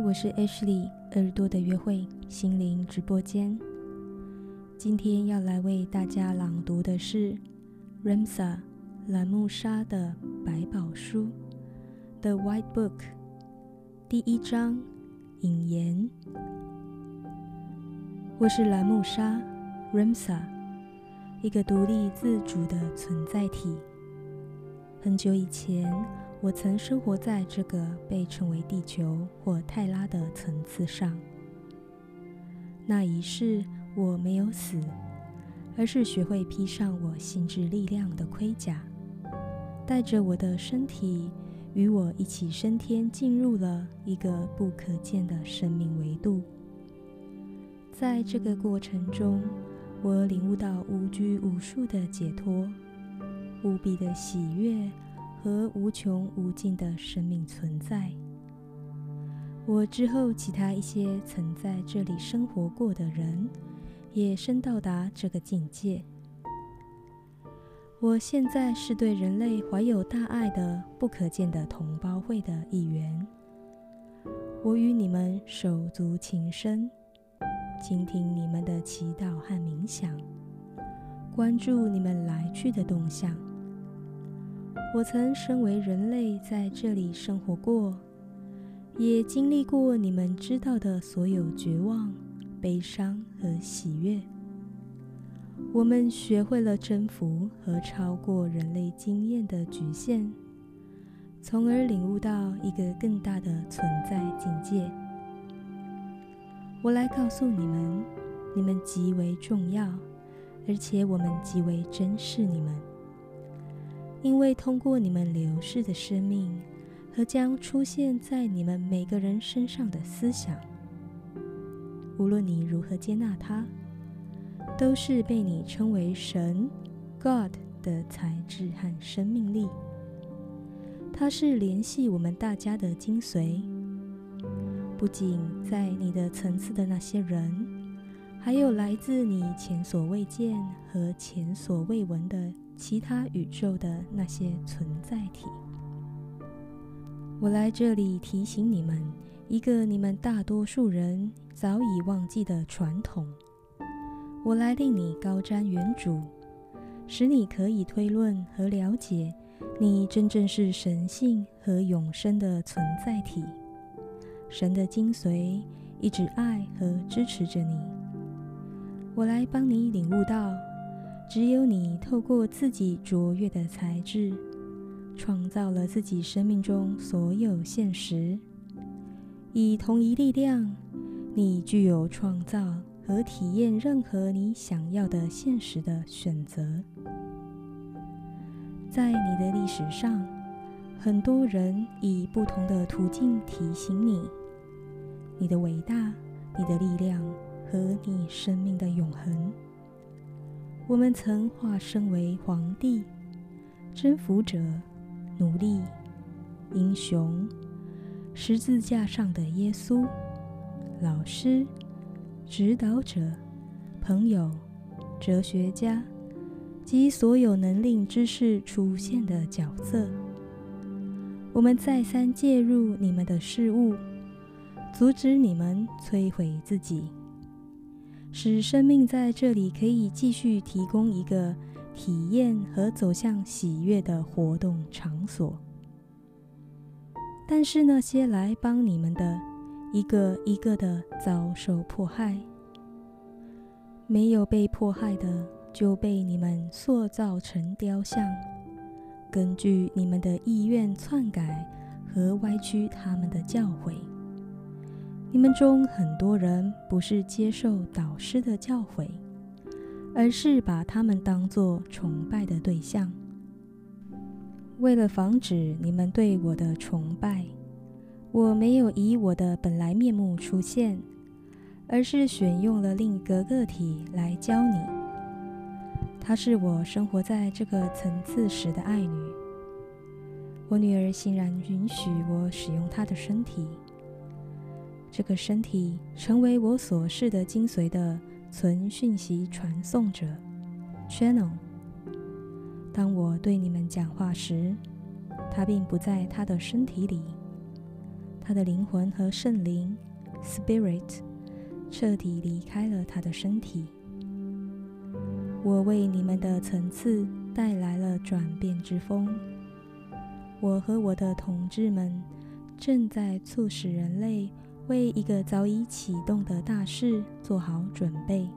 我是 Ashley，耳朵的约会心灵直播间。今天要来为大家朗读的是 Ramsa 兰木莎的百宝书《The White Book》第一章引言。我是兰木莎 Ramsa，一个独立自主的存在体。很久以前。我曾生活在这个被称为地球或泰拉的层次上。那一世，我没有死，而是学会披上我心智力量的盔甲，带着我的身体，与我一起升天，进入了一个不可见的生命维度。在这个过程中，我领悟到无拘无束的解脱，无比的喜悦。和无穷无尽的生命存在。我之后其他一些曾在这里生活过的人，也深到达这个境界。我现在是对人类怀有大爱的不可见的同胞会的一员。我与你们手足情深，倾听你们的祈祷和冥想，关注你们来去的动向。我曾身为人类在这里生活过，也经历过你们知道的所有绝望、悲伤和喜悦。我们学会了征服和超过人类经验的局限，从而领悟到一个更大的存在境界。我来告诉你们，你们极为重要，而且我们极为珍视你们。因为通过你们流逝的生命和将出现在你们每个人身上的思想，无论你如何接纳它，都是被你称为神 （God） 的材质和生命力。它是联系我们大家的精髓。不仅在你的层次的那些人，还有来自你前所未见和前所未闻的。其他宇宙的那些存在体，我来这里提醒你们一个你们大多数人早已忘记的传统。我来令你高瞻远瞩，使你可以推论和了解，你真正是神性和永生的存在体。神的精髓一直爱和支持着你。我来帮你领悟到。只有你透过自己卓越的才智，创造了自己生命中所有现实。以同一力量，你具有创造和体验任何你想要的现实的选择。在你的历史上，很多人以不同的途径提醒你：你的伟大、你的力量和你生命的永恒。我们曾化身为皇帝、征服者、奴隶、英雄、十字架上的耶稣、老师、指导者、朋友、哲学家及所有能令知识出现的角色。我们再三介入你们的事物，阻止你们摧毁自己。使生命在这里可以继续提供一个体验和走向喜悦的活动场所。但是那些来帮你们的，一个一个的遭受迫害；没有被迫害的，就被你们塑造成雕像，根据你们的意愿篡改和歪曲他们的教诲。你们中很多人不是接受导师的教诲，而是把他们当作崇拜的对象。为了防止你们对我的崇拜，我没有以我的本来面目出现，而是选用了另一个个体来教你。她是我生活在这个层次时的爱女。我女儿欣然允许我使用她的身体。这个身体成为我所示的精髓的存讯息传送者 （channel）。当我对你们讲话时，他并不在他的身体里，他的灵魂和圣灵 （Spirit） 彻底离开了他的身体。我为你们的层次带来了转变之风。我和我的同志们正在促使人类为一个早已启动的大事做好准备。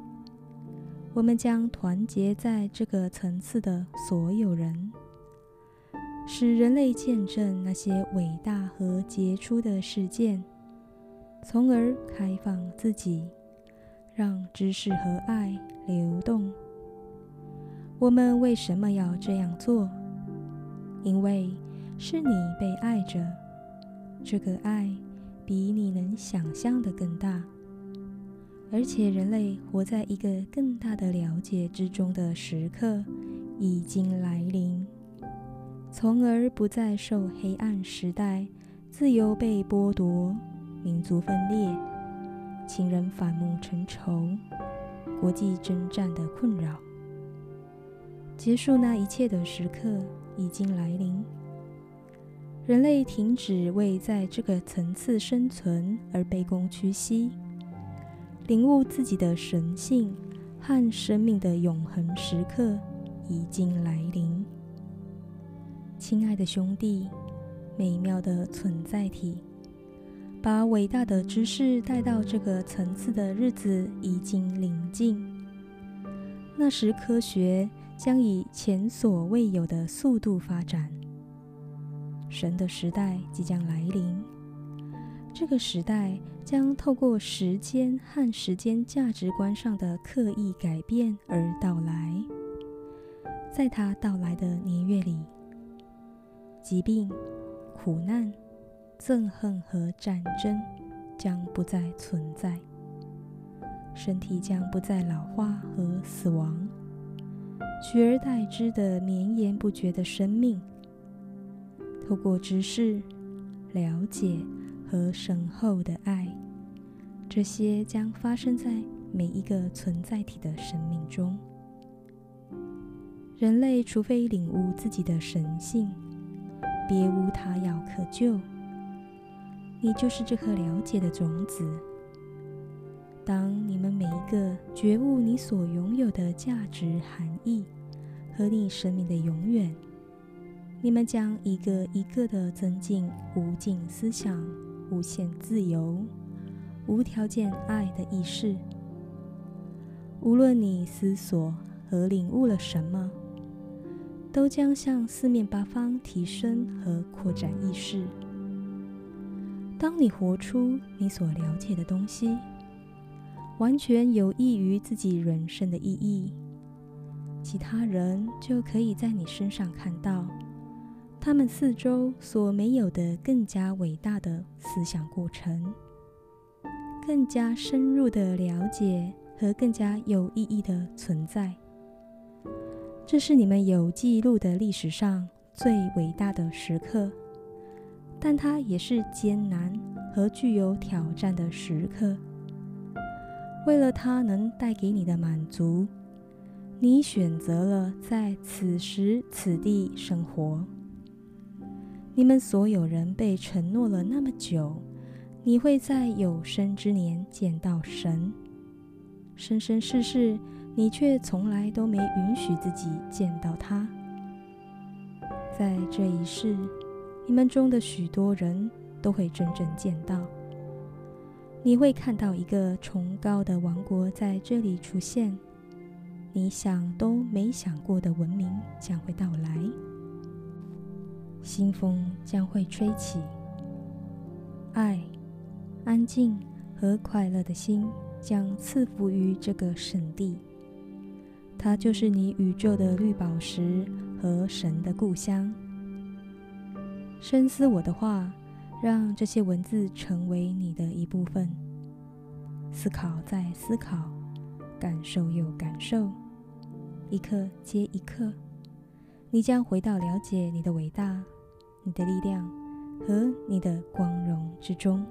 我们将团结在这个层次的所有人，使人类见证那些伟大和杰出的事件，从而开放自己，让知识和爱流动。我们为什么要这样做？因为是你被爱着，这个爱比你能想象的更大，而且人类活在一个更大的了解之中的时刻已经来临，从而不再受黑暗时代自由被剥夺、民族分裂、亲人反目成仇、国际征战的困扰。结束那一切的时刻已经来临。人类停止为在这个层次生存而卑躬屈膝，领悟自己的神性和生命的永恒时刻已经来临。亲爱的兄弟，美妙的存在体，把伟大的知识带到这个层次的日子已经临近。那时，科学。将以前所未有的速度发展。神的时代即将来临，这个时代将透过时间和时间价值观上的刻意改变而到来。在它到来的年月里，疾病、苦难、憎恨和战争将不再存在，身体将不再老化和死亡。取而代之的绵延不绝的生命，透过知识、了解和深厚的爱，这些将发生在每一个存在体的生命中。人类除非领悟自己的神性，别无他药可救。你就是这颗了解的种子。当你们每一个觉悟你所拥有的价值含义和你生命的永远，你们将一个一个的增进无尽思想、无限自由、无条件爱的意识。无论你思索和领悟了什么，都将向四面八方提升和扩展意识。当你活出你所了解的东西。完全有益于自己人生的意义，其他人就可以在你身上看到他们四周所没有的更加伟大的思想过程，更加深入的了解和更加有意义的存在。这是你们有记录的历史上最伟大的时刻，但它也是艰难和具有挑战的时刻。为了它能带给你的满足，你选择了在此时此地生活。你们所有人被承诺了那么久，你会在有生之年见到神。生生世世，你却从来都没允许自己见到他。在这一世，你们中的许多人都会真正见到。你会看到一个崇高的王国在这里出现，你想都没想过的文明将会到来，新风将会吹起，爱、安静和快乐的心将赐福于这个圣地，它就是你宇宙的绿宝石和神的故乡。深思我的话。让这些文字成为你的一部分，思考再思考，感受又感受，一刻接一刻，你将回到了解你的伟大、你的力量和你的光荣之中。